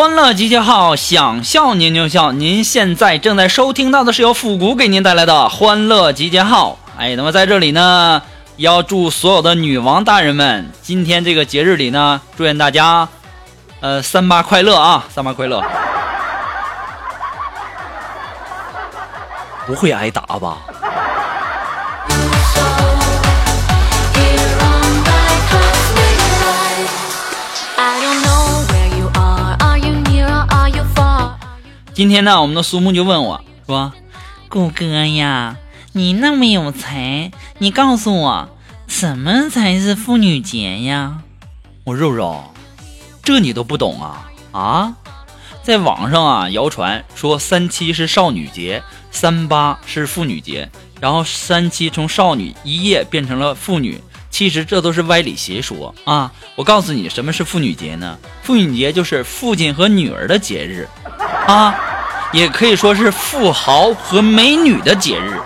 欢乐集结号，想笑您就笑。您现在正在收听到的是由复古给您带来的欢乐集结号。哎，那么在这里呢，要祝所有的女王大人们，今天这个节日里呢，祝愿大家，呃，三八快乐啊，三八快乐。不会挨打吧？今天呢，我们的苏木就问我说：“谷哥呀，你那么有才，你告诉我，什么才是妇女节呀？”我肉肉，这你都不懂啊？啊，在网上啊谣传说三七是少女节，三八是妇女节，然后三七从少女一夜变成了妇女，其实这都是歪理邪说啊！我告诉你，什么是妇女节呢？妇女节就是父亲和女儿的节日啊。也可以说是富豪和美女的节日。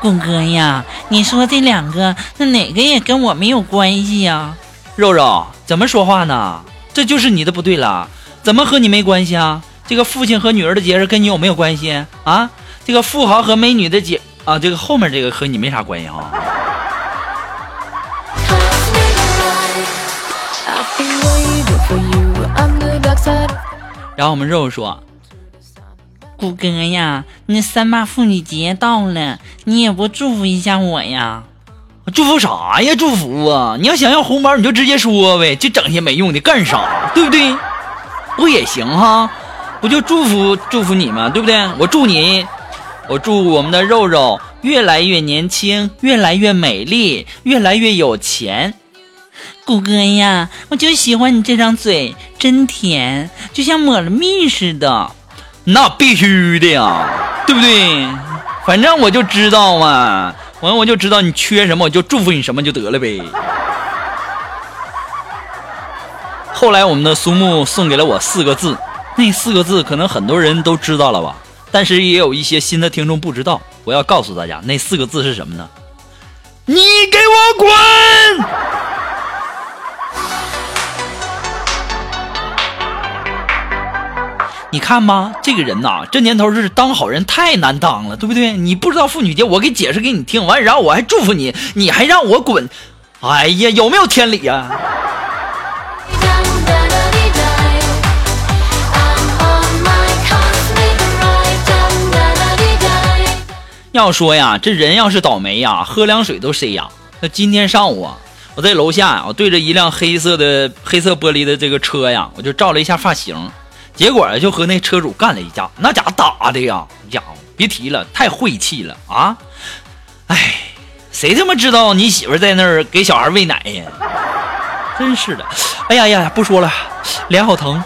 谷哥呀，你说这两个，那哪个也跟我没有关系呀？肉肉，怎么说话呢？这就是你的不对了。怎么和你没关系啊？这个父亲和女儿的节日跟你有没有关系啊？这个富豪和美女的节啊，这个后面这个和你没啥关系啊。然后我们肉肉说。谷哥呀，那三八妇女节到了，你也不祝福一下我呀？祝福啥呀？祝福啊！你要想要红包，你就直接说呗，就整些没用的干啥？对不对？不也行哈？不就祝福祝福你吗？对不对？我祝你，我祝我们的肉肉越来越年轻，越来越美丽，越来越有钱。谷哥呀，我就喜欢你这张嘴，真甜，就像抹了蜜似的。那必须的呀，对不对？反正我就知道嘛，完我就知道你缺什么，我就祝福你什么就得了呗。后来我们的苏木送给了我四个字，那四个字可能很多人都知道了吧，但是也有一些新的听众不知道。我要告诉大家，那四个字是什么呢？你给我滚！你看吧，这个人呐，这年头是当好人太难当了，对不对？你不知道妇女节，我给解释给你听完，然后我还祝福你，你还让我滚，哎呀，有没有天理呀？要说呀，这人要是倒霉呀，喝凉水都塞牙。那今天上午啊，我在楼下呀，我对着一辆黑色的黑色玻璃的这个车呀，我就照了一下发型。结果就和那车主干了一架，那家伙打的呀，家伙别提了，太晦气了啊！哎，谁他妈知道你媳妇在那儿给小孩喂奶呀？真是的，哎呀呀，不说了，脸好疼。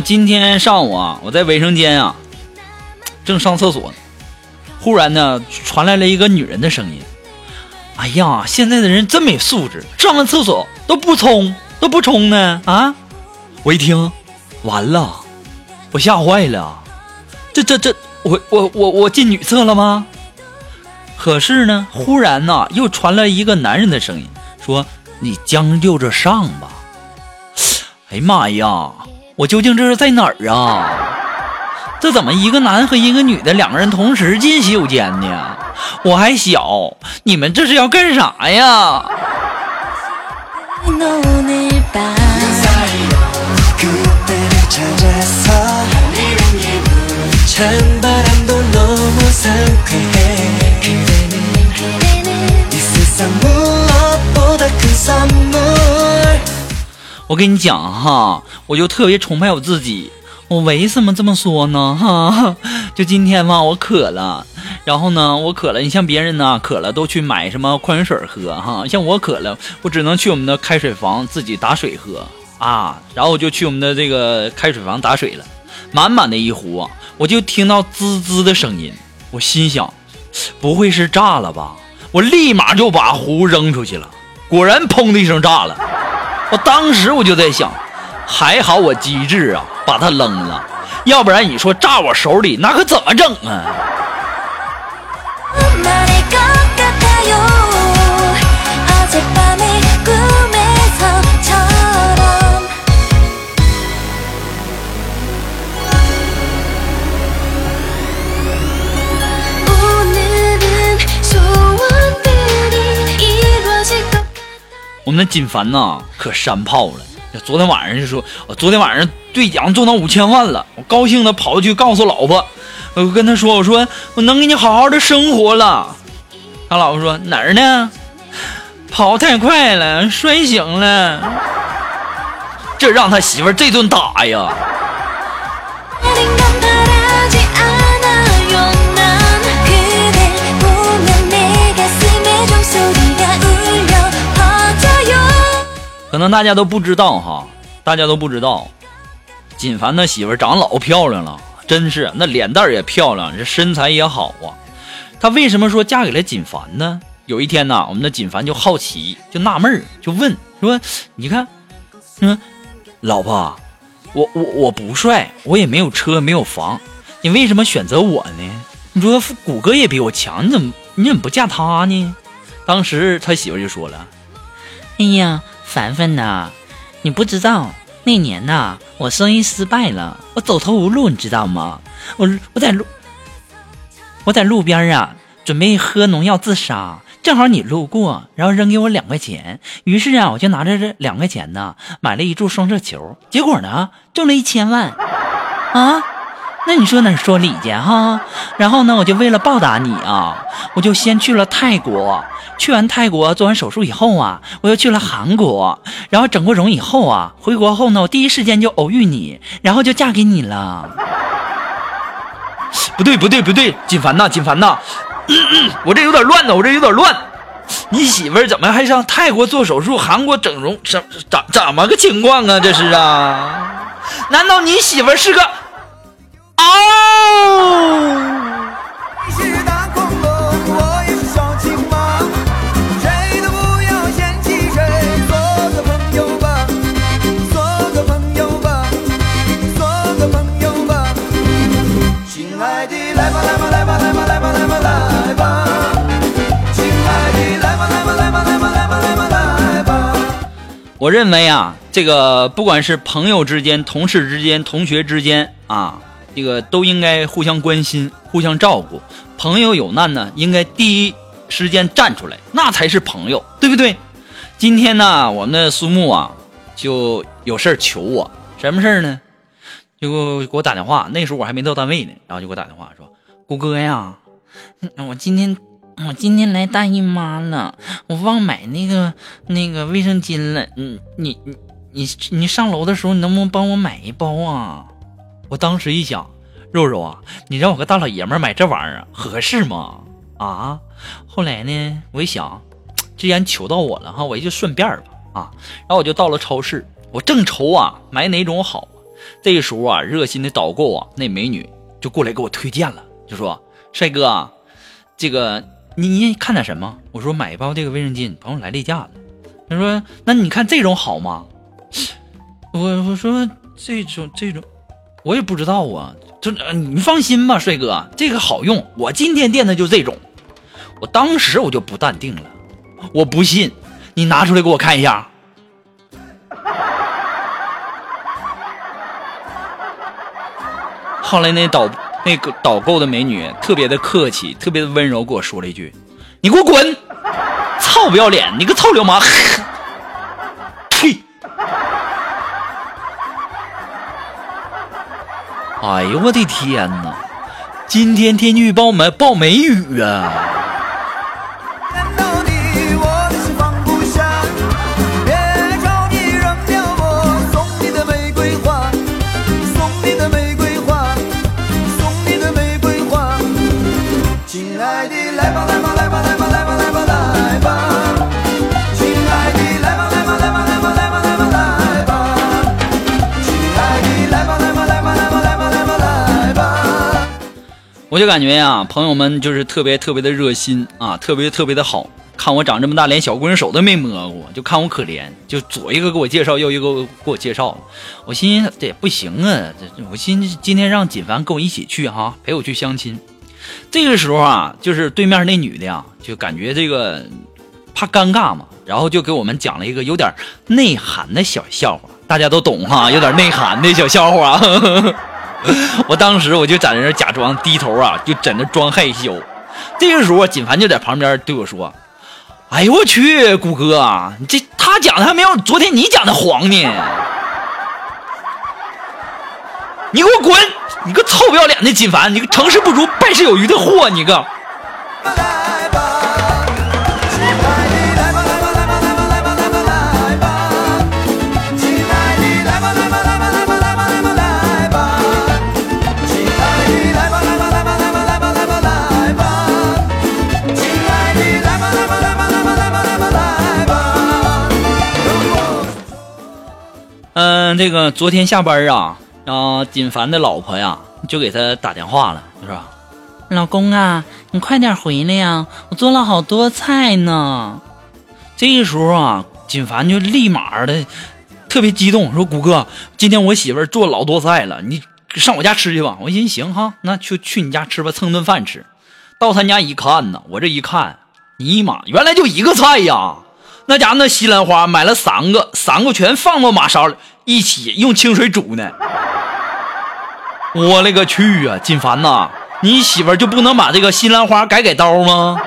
今天上午啊，我在卫生间啊，正上厕所呢，忽然呢，传来了一个女人的声音：“哎呀，现在的人真没素质，上完厕所都不冲，都不冲呢啊！”我一听，完了，我吓坏了，这这这我我我我进女厕了吗？可是呢，忽然呢，又传来一个男人的声音，说：“你将就着上吧。”哎呀妈呀！我究竟这是在哪儿啊？这怎么一个男和一个女的两个人同时进洗手间呢？我还小，你们这是要干啥呀？我跟你讲哈，我就特别崇拜我自己。我为什么这么说呢？哈，就今天嘛，我渴了，然后呢，我渴了。你像别人呢，渴了都去买什么矿泉水喝哈，像我渴了，我只能去我们的开水房自己打水喝啊。然后我就去我们的这个开水房打水了，满满的一壶，我就听到滋滋的声音，我心想，不会是炸了吧？我立马就把壶扔出去了，果然砰的一声炸了。我当时我就在想，还好我机智啊，把它扔了，要不然你说炸我手里，那可怎么整啊？我们的锦凡呐，可山炮了。昨天晚上就说，我昨天晚上兑奖中到五千万了，我高兴的跑去告诉老婆，我跟他说，我说我能给你好好的生活了。他老婆说哪儿呢？跑太快了，摔醒了。这让他媳妇这顿打呀。能大家都不知道哈，大家都不知道，锦凡的媳妇长老漂亮了，真是那脸蛋也漂亮，这身材也好啊。他为什么说嫁给了锦凡呢？有一天呢，我们的锦凡就好奇，就纳闷就问说：“你看，嗯，老婆，我我我不帅，我也没有车，没有房，你为什么选择我呢？你说谷歌也比我强，你怎么你怎么不嫁他呢？”当时他媳妇就说了：“哎呀。”凡凡呐，你不知道那年呐，我生意失败了，我走投无路，你知道吗？我我在路我在路边啊，准备喝农药自杀，正好你路过，然后扔给我两块钱，于是啊，我就拿着这两块钱呢，买了一注双色球，结果呢，中了一千万啊！那你说哪说理去哈？然后呢，我就为了报答你啊，我就先去了泰国。去完泰国做完手术以后啊，我又去了韩国。然后整过容以后啊，回国后呢，我第一时间就偶遇你，然后就嫁给你了。不对不对不对，锦凡呐锦凡呐，我这有点乱呢，我这有点乱。你媳妇怎么还上泰国做手术，韩国整容，怎怎怎么个情况啊？这是啊？难道你媳妇是个？哦。我认为啊，这个不管是朋友之间、同事之间、同学之间啊，这个都应该互相关心、互相照顾。朋友有难呢，应该第一时间站出来，那才是朋友，对不对？今天呢，我们的苏木啊，就有事求我，什么事呢？就给我打电话，那时候我还没到单位呢，然后就给我打电话说：“谷哥呀，我今天。”我今天来大姨妈了，我忘买那个那个卫生巾了。你你你你你上楼的时候，你能不能帮我买一包啊？我当时一想，肉肉啊，你让我个大老爷们买这玩意儿合适吗？啊！后来呢，我一想，既然求到我了哈，我就顺便吧啊。然后我就到了超市，我正愁啊买哪种好。这时候啊，热心的导购啊，那美女就过来给我推荐了，就说：“帅哥，这个。”你你看点什么？我说买一包这个卫生巾，朋友来例假了。他说：“那你看这种好吗？”我我说这种这种我也不知道啊，这呃你放心吧，帅哥，这个好用，我今天垫的就这种。我当时我就不淡定了，我不信，你拿出来给我看一下。后来那导那个导购的美女特别的客气，特别的温柔，跟我说了一句：“你给我滚，操不要脸，你个臭流氓！” 哎呦我的天哪！今天天气预报没报梅雨啊！我就感觉呀、朋友们就是特别特别的热心啊，特别特别的好。看我长这么大，连小姑娘手都没摸过，就看我可怜，就左一个给我介绍，右一个给我介绍。我心思这也不行啊，这我寻思今天让锦凡跟我一起去哈、陪我去相亲。这个时候啊，就是对面那女的呀，就感觉这个怕尴尬嘛，然后就给我们讲了一个有点内涵的小笑话，大家都懂哈，有点内涵的小笑话。我当时我就在那假装低头啊，就在那装害羞。这个时候，锦凡就在旁边对我说：“哎呦我去，谷哥啊，你这他讲的还没有昨天你讲的黄呢。你给我滚！你个臭不要脸的锦凡，你个成事不足败事有余的货，你个！嗯，这个昨天下班啊，然后锦凡的老婆呀就给他打电话了，就说？老公啊，你快点回来呀！我做了好多菜呢。这个时候啊，锦凡就立马的特别激动，说：“谷哥，今天我媳妇做老多菜了，你上我家吃去吧。”我寻思行哈，那就去你家吃吧，蹭顿饭吃。到他家一看呢，我这一看，尼玛，原来就一个菜呀！那家那西兰花买了三个，三个全放到马勺里，一起用清水煮呢。我勒个去啊，金凡呐，你媳妇就不能把这个西兰花改改刀吗？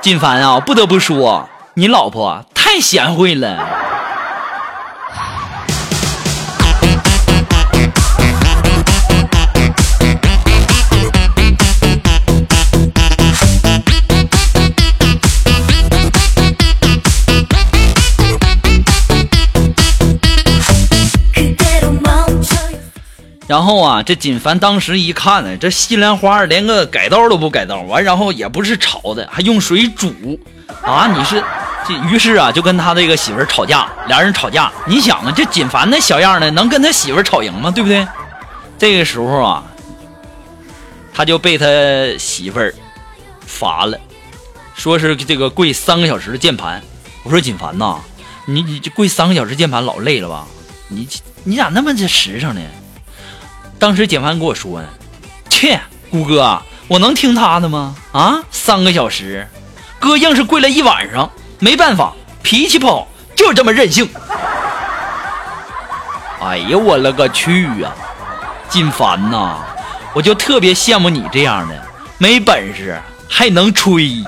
金凡啊，不得不说，你老婆太贤惠了。然后啊，这锦凡当时一看呢，这西兰花连个改刀都不改刀，完然后也不是炒的，还用水煮啊！你是这，于是啊就跟他这个媳妇吵架，俩人吵架。你想啊，这锦凡那小样的能跟他媳妇吵赢吗？对不对？这个时候啊，他就被他媳妇儿罚了，说是这个跪三个小时的键盘。我说锦凡呐，你你这跪三个小时键盘老累了吧？你你咋那么这实诚呢？当时简凡跟我说呢：“切，谷哥，我能听他的吗？啊，三个小时，哥硬是跪了一晚上，没办法，脾气不好，就是这么任性。”哎呀，我勒个去啊！金凡呐，我就特别羡慕你这样的，没本事还能吹。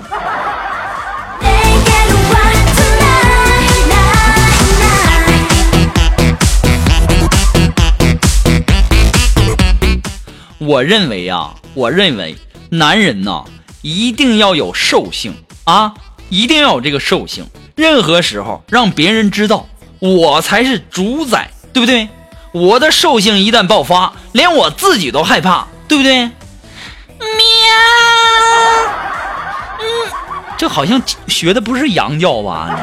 我认为啊，我认为男人呐，一定要有兽性啊，一定要有这个兽性。任何时候让别人知道我才是主宰，对不对？我的兽性一旦爆发，连我自己都害怕，对不对？喵，嗯，这好像学的不是羊叫吧？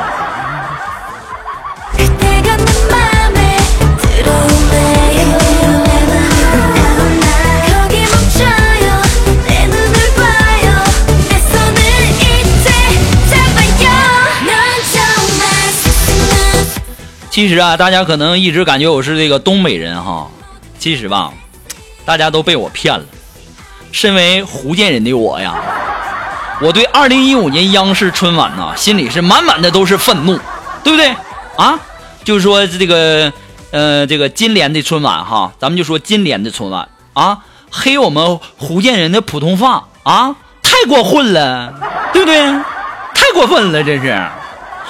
其实啊，大家可能一直感觉我是这个东北人哈，其实吧，大家都被我骗了。身为福建人的我呀，我对二零一五年央视春晚呐，心里是满满的都是愤怒，对不对啊？就是说这个呃，这个今年的春晚哈，咱们就说今年的春晚啊，黑我们福建人的普通话啊，太过分了，对不对？太过分了，这是，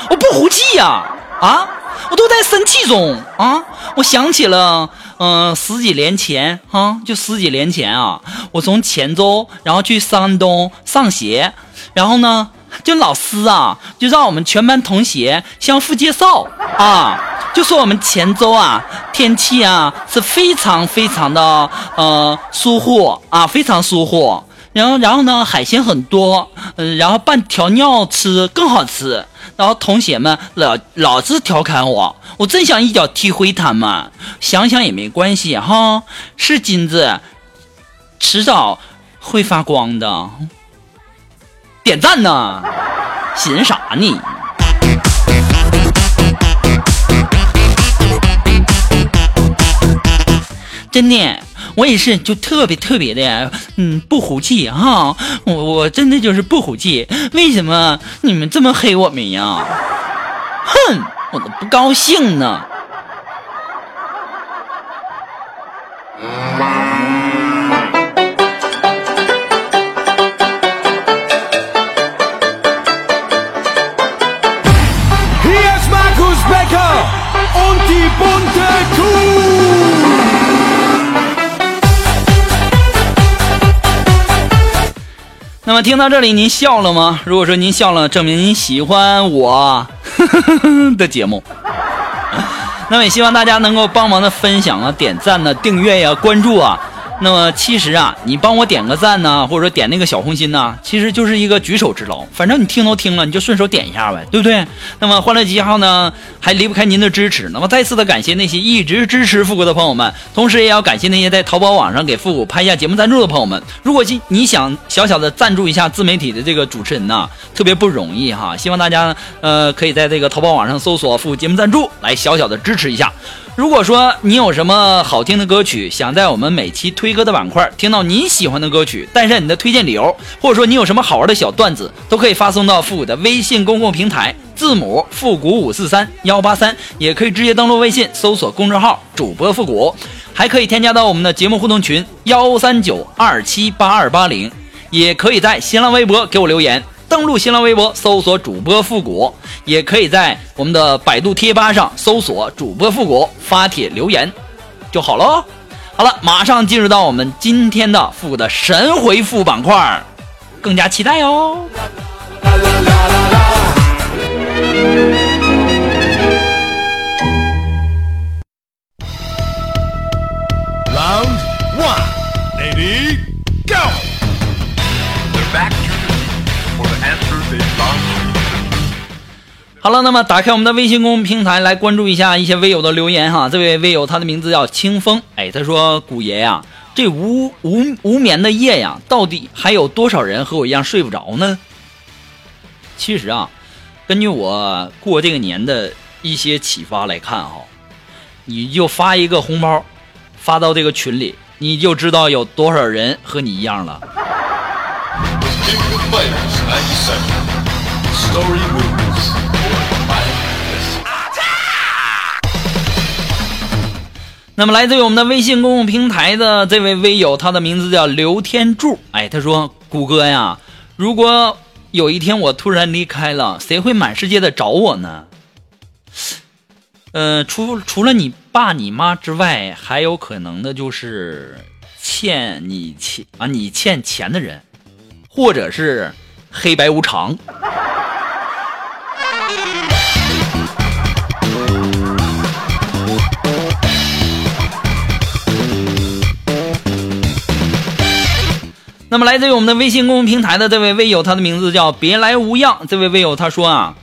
我不服气呀啊！我都在生气中啊！我想起了，嗯、十几年前啊，就十几年前啊，我从泉州然后去山东上学，然后呢，就老师啊，就让我们全班同学相互介绍啊，就说我们泉州啊，天气啊是非常非常的呃舒服啊，非常舒服。然后，然后呢，海鲜很多，嗯，然后拌调料吃更好吃。然后同学们老老是调侃我，我真想一脚踢回他们。想想也没关系哈，是金子，迟早会发光的。点赞呢，寻啥呢？真的，我也是，就特别特别的，嗯，不服气哈，我我真的就是不服气，为什么你们这么黑我们呀？哼，我都不高兴呢。那么听到这里，您笑了吗？如果说您笑了，证明您喜欢我 的节目。那么也希望大家能够帮忙的分享啊、点赞呢、订阅呀、关注啊。那么其实啊，你帮我点个赞呢，或者说点那个小红心呢，其实就是一个举手之劳。反正你听都听了，你就顺手点一下呗，对不对？那么欢乐集结号呢，还离不开您的支持。那么再次的感谢那些一直支持复古的朋友们，同时也要感谢那些在淘宝网上给复古拍下节目赞助的朋友们。如果你你想小小的赞助一下自媒体的这个主持人呐，特别不容易哈。希望大家呃可以在这个淘宝网上搜索“复古节目赞助”来小小的支持一下。如果说你有什么好听的歌曲，想在我们每期推歌的板块听到你喜欢的歌曲，带上你的推荐理由，或者说你有什么好玩的小段子，都可以发送到复古的微信公共平台，字母复古五四三幺八三，也可以直接登录微信搜索公众号主播复古，还可以添加到我们的节目互动群幺三九二七八二八零，也可以在新浪微博给我留言。登录新浪微博搜索主播复古，也可以在我们的百度贴吧上搜索主播复古发帖留言就好喽。好了，马上进入到我们今天的复古的神回复板块，更加期待哦。好了，那么打开我们的微信公众平台来关注一下一些微友的留言哈。这位微友他的名字叫清风，哎，他说：“古爷呀、这无无无眠的夜呀，到底还有多少人和我一样睡不着呢？”其实啊，根据我过这个年的一些启发来看哈，你就发一个红包，发到这个群里，你就知道有多少人和你一样了。那么来自于我们的微信公共平台的这位微友，他的名字叫刘天柱。哎，他说：“谷歌呀，如果有一天我突然离开了，谁会满世界的找我呢？呃，除除了你爸你妈之外，还有可能的就是欠你钱啊，你欠钱的人，或者是黑白无常。”那么来自于我们的微信公众平台的这位微友，他的名字叫别来无恙。这位微友他说啊，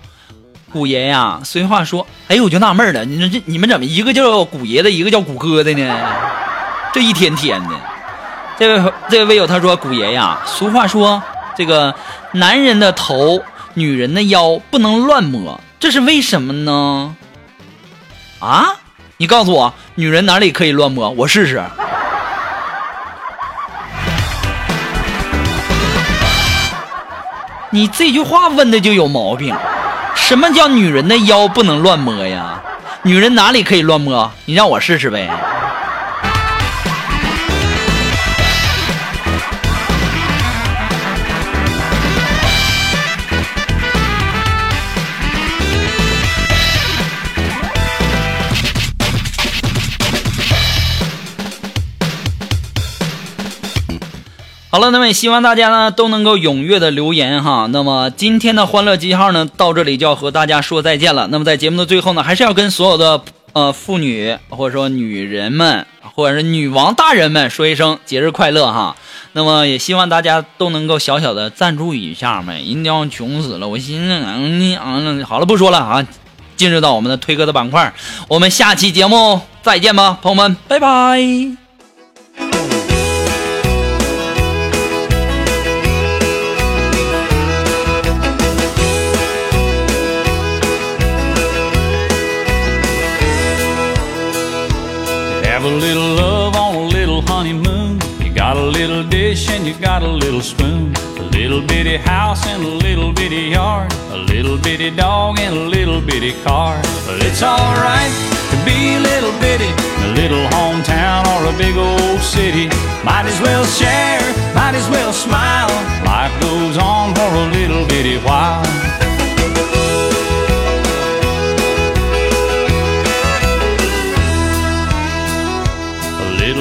古爷呀，俗话说，哎，我就纳闷了，你这你们怎么一个叫古爷的，一个叫古哥的呢？这一天天的。这位这位微友他说，古爷呀，俗话说，这个男人的头，女人的腰不能乱摸，这是为什么呢？啊？你告诉我，女人哪里可以乱摸？我试试。你这句话问的就有毛病。什么叫女人的腰不能乱摸呀？女人哪里可以乱摸？你让我试试呗。好了，那么也希望大家呢都能够踊跃的留言哈。那么今天的欢乐记号呢到这里就要和大家说再见了。那么在节目的最后呢，还是要跟所有的呃妇女或者说女人们或者是女王大人们说一声节日快乐哈。那么也希望大家都能够小小的赞助一下呗，一定要穷死了。我寻思，嗯嗯，好了，不说了啊，进入到我们的推歌的板块，我们下期节目再见吧，朋友们，拜拜。Have a little love on a little honeymoon. You got a little dish and you got a little spoon. A little bitty house and a little bitty yard. A little bitty dog and a little bitty car. But it's alright to be a little bitty a little hometown or a big old city. Might as well share, might as well smile. Life goes on for a little bitty while.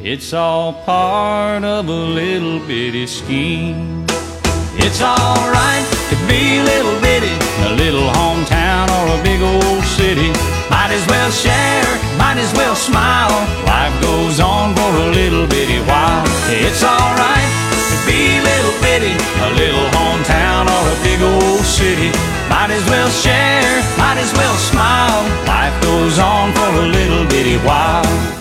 It's all part of a little bitty scheme. It's alright to be a little bitty, a little hometown or a big old city. Might as well share, might as well smile. Life goes on for a little bitty while. It's alright to be a little bitty, a little hometown or a big old city. Might as well share, might as well smile. Life goes on for a little bitty while.